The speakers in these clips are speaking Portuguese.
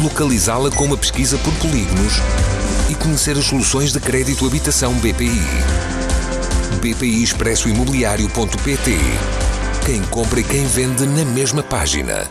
localizá-la com uma pesquisa por polígonos e conhecer as soluções de crédito habitação BPI. BPI Expresso Imobiliário.pt Quem compra e quem vende na mesma página.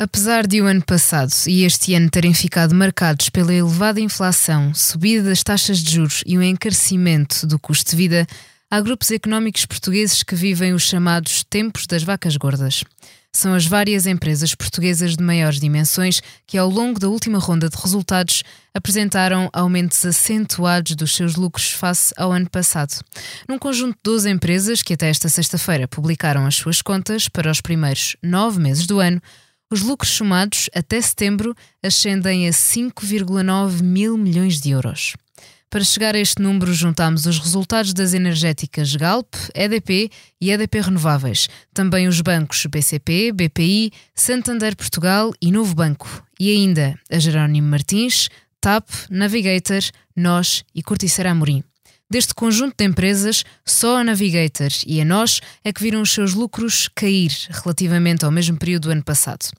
Apesar de o ano passado e este ano terem ficado marcados pela elevada inflação, subida das taxas de juros e o encarecimento do custo de vida, há grupos económicos portugueses que vivem os chamados tempos das vacas gordas. São as várias empresas portuguesas de maiores dimensões que, ao longo da última ronda de resultados, apresentaram aumentos acentuados dos seus lucros face ao ano passado. Num conjunto de 12 empresas que, até esta sexta-feira, publicaram as suas contas para os primeiros nove meses do ano, os lucros somados até setembro ascendem a 5,9 mil milhões de euros. Para chegar a este número, juntamos os resultados das energéticas Galp, EDP e EDP Renováveis, também os bancos BCP, BPI, Santander Portugal e Novo Banco, e ainda a Jerónimo Martins, TAP, Navigator, NOS e Corticeira Amorim. Deste conjunto de empresas, só a Navigator e a nós é que viram os seus lucros cair relativamente ao mesmo período do ano passado.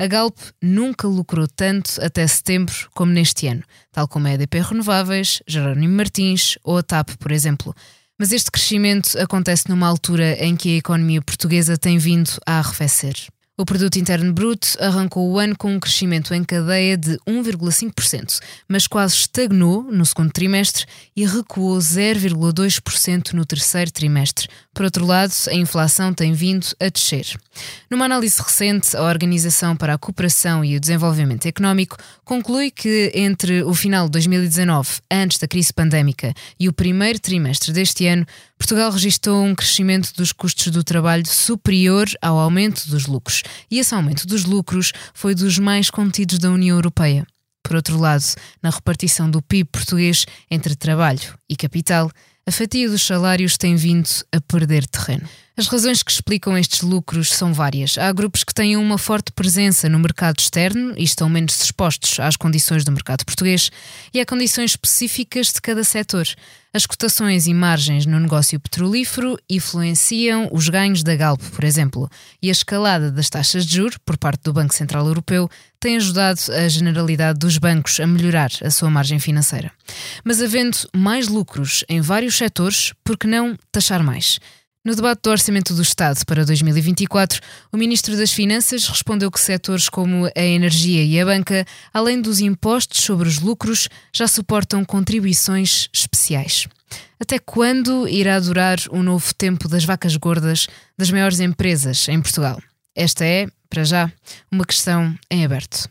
A Galp nunca lucrou tanto até setembro como neste ano, tal como a EDP Renováveis, Jerónimo Martins ou a TAP, por exemplo. Mas este crescimento acontece numa altura em que a economia portuguesa tem vindo a arrefecer. O produto interno bruto arrancou o ano com um crescimento em cadeia de 1,5%, mas quase estagnou no segundo trimestre e recuou 0,2% no terceiro trimestre. Por outro lado, a inflação tem vindo a descer. Numa análise recente, a Organização para a Cooperação e o Desenvolvimento Económico conclui que entre o final de 2019, antes da crise pandémica, e o primeiro trimestre deste ano, Portugal registrou um crescimento dos custos do trabalho superior ao aumento dos lucros, e esse aumento dos lucros foi dos mais contidos da União Europeia. Por outro lado, na repartição do PIB português entre trabalho e capital, a fatia dos salários tem vindo a perder terreno. As razões que explicam estes lucros são várias. Há grupos que têm uma forte presença no mercado externo e estão menos expostos às condições do mercado português, e há condições específicas de cada setor. As cotações e margens no negócio petrolífero influenciam os ganhos da Galp, por exemplo, e a escalada das taxas de juros por parte do Banco Central Europeu tem ajudado a generalidade dos bancos a melhorar a sua margem financeira. Mas havendo mais lucros em vários setores, por que não taxar mais? No debate do Orçamento do Estado para 2024, o Ministro das Finanças respondeu que setores como a energia e a banca, além dos impostos sobre os lucros, já suportam contribuições especiais. Até quando irá durar o novo tempo das vacas gordas das maiores empresas em Portugal? Esta é, para já, uma questão em aberto.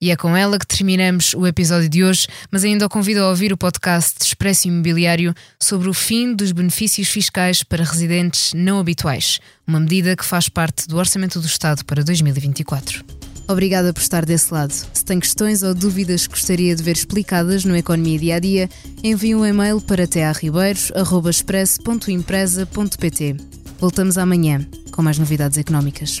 E é com ela que terminamos o episódio de hoje, mas ainda o convido a ouvir o podcast Expresso Imobiliário sobre o fim dos benefícios fiscais para residentes não habituais, uma medida que faz parte do Orçamento do Estado para 2024. Obrigada por estar desse lado. Se tem questões ou dúvidas que gostaria de ver explicadas no Economia Dia a Dia, envie um e-mail para tearribeiros.express.empresa.pt. Voltamos amanhã com mais novidades económicas.